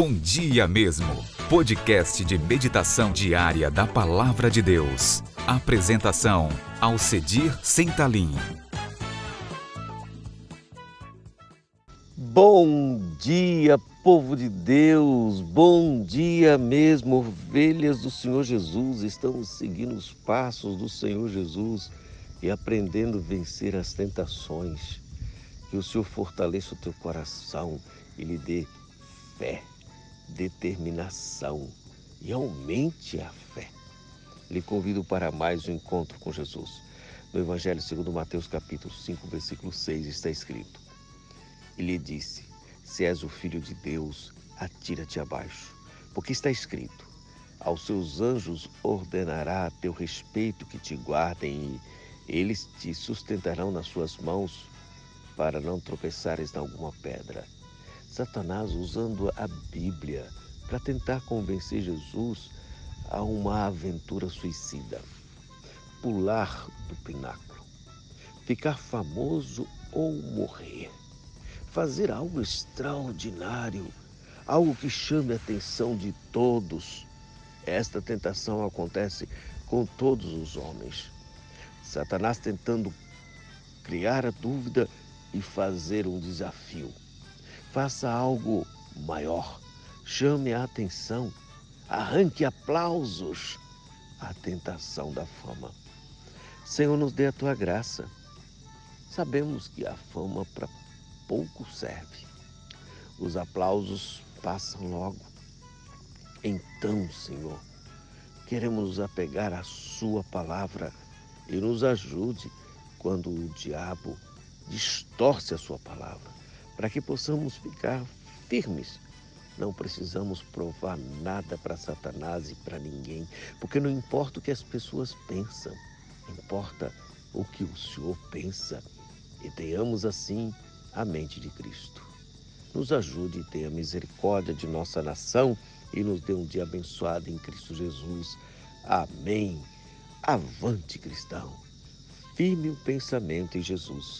Bom Dia Mesmo, podcast de meditação diária da Palavra de Deus. Apresentação, Alcedir Sentalim. Bom dia, povo de Deus, bom dia mesmo, ovelhas do Senhor Jesus. Estamos seguindo os passos do Senhor Jesus e aprendendo a vencer as tentações. Que o Senhor fortaleça o teu coração e lhe dê fé, determinação e aumente a fé. Lhe convido para mais um encontro com Jesus. No Evangelho segundo Mateus capítulo 5, versículo 6 está escrito: E lhe disse: Se és o filho de Deus, atira-te abaixo, porque está escrito: Aos seus anjos ordenará a teu respeito que te guardem e eles te sustentarão nas suas mãos para não tropeçares em alguma pedra. Satanás usando a Bíblia para tentar convencer Jesus a uma aventura suicida. Pular do pináculo, ficar famoso ou morrer, fazer algo extraordinário, algo que chame a atenção de todos. Esta tentação acontece com todos os homens. Satanás tentando criar a dúvida e fazer um desafio. Faça algo maior, chame a atenção, arranque aplausos à tentação da fama. Senhor, nos dê a tua graça. Sabemos que a fama para pouco serve. Os aplausos passam logo. Então, Senhor, queremos nos apegar à Sua palavra e nos ajude quando o diabo distorce a Sua palavra para que possamos ficar firmes. Não precisamos provar nada para Satanás e para ninguém, porque não importa o que as pessoas pensam, importa o que o Senhor pensa. E tenhamos assim a mente de Cristo. Nos ajude e tenha misericórdia de nossa nação e nos dê um dia abençoado em Cristo Jesus. Amém. Avante, cristão. Firme o pensamento em Jesus.